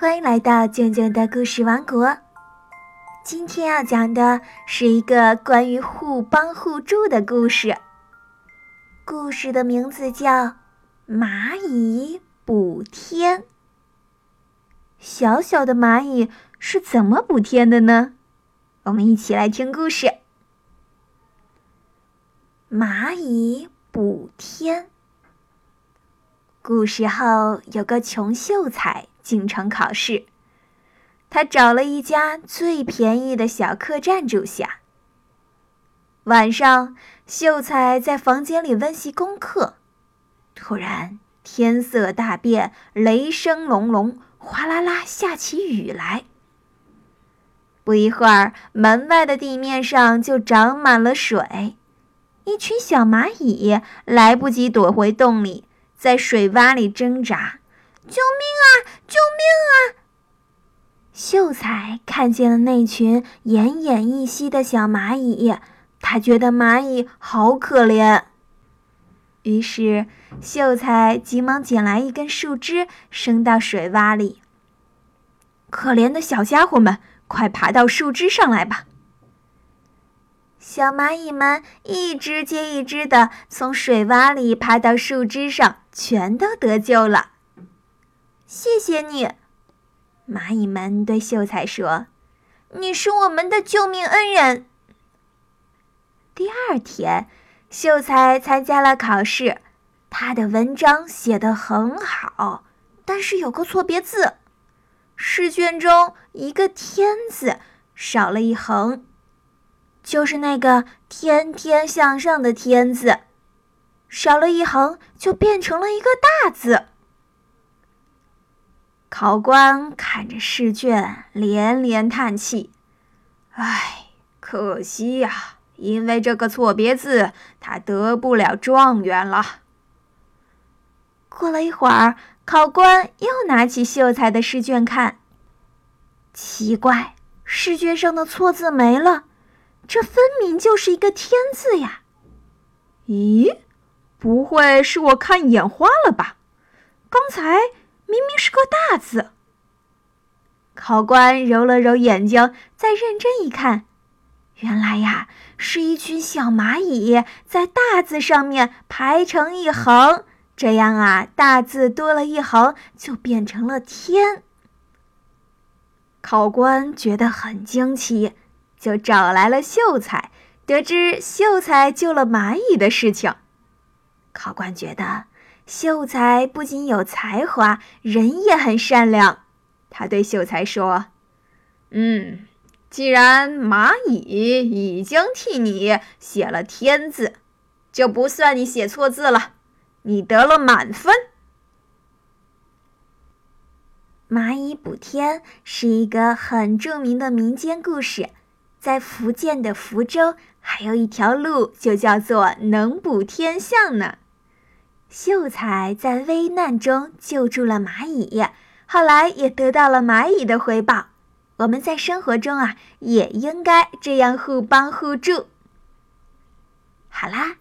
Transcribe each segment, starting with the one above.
欢迎来到静静的故事王国。今天要讲的是一个关于互帮互助的故事。故事的名字叫《蚂蚁补天》。小小的蚂蚁是怎么补天的呢？我们一起来听故事。蚂蚁补天。古时候有个穷秀才进城考试，他找了一家最便宜的小客栈住下。晚上，秀才在房间里温习功课，突然天色大变，雷声隆隆，哗啦啦下起雨来。不一会儿，门外的地面上就长满了水，一群小蚂蚁来不及躲回洞里。在水洼里挣扎，救命啊！救命啊！秀才看见了那群奄奄一息的小蚂蚁，他觉得蚂蚁好可怜。于是，秀才急忙捡来一根树枝，伸到水洼里。可怜的小家伙们，快爬到树枝上来吧！小蚂蚁们一只接一只的从水洼里爬到树枝上，全都得救了。谢谢你，蚂蚁们对秀才说：“你是我们的救命恩人。”第二天，秀才参加了考试，他的文章写得很好，但是有个错别字，试卷中一个“天”字少了一横。就是那个天天向上的“天”字，少了一横，就变成了一个大字。考官看着试卷，连连叹气：“唉，可惜呀，因为这个错别字，他得不了状元了。”过了一会儿，考官又拿起秀才的试卷看，奇怪，试卷上的错字没了。这分明就是一个“天”字呀！咦，不会是我看眼花了吧？刚才明明是个大字。考官揉了揉眼睛，再认真一看，原来呀，是一群小蚂蚁在大字上面排成一横，这样啊，大字多了一横就变成了“天”。考官觉得很惊奇。就找来了秀才，得知秀才救了蚂蚁的事情。考官觉得秀才不仅有才华，人也很善良。他对秀才说：“嗯，既然蚂蚁已经替你写了‘天’字，就不算你写错字了，你得了满分。”蚂蚁补天是一个很著名的民间故事。在福建的福州，还有一条路，就叫做能补天巷呢。秀才在危难中救助了蚂蚁，后来也得到了蚂蚁的回报。我们在生活中啊，也应该这样互帮互助。好啦，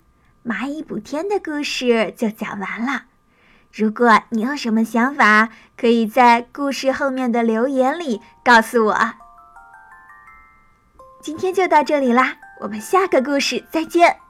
蚂蚁补天的故事就讲完了。如果你有什么想法，可以在故事后面的留言里告诉我。今天就到这里啦，我们下个故事再见。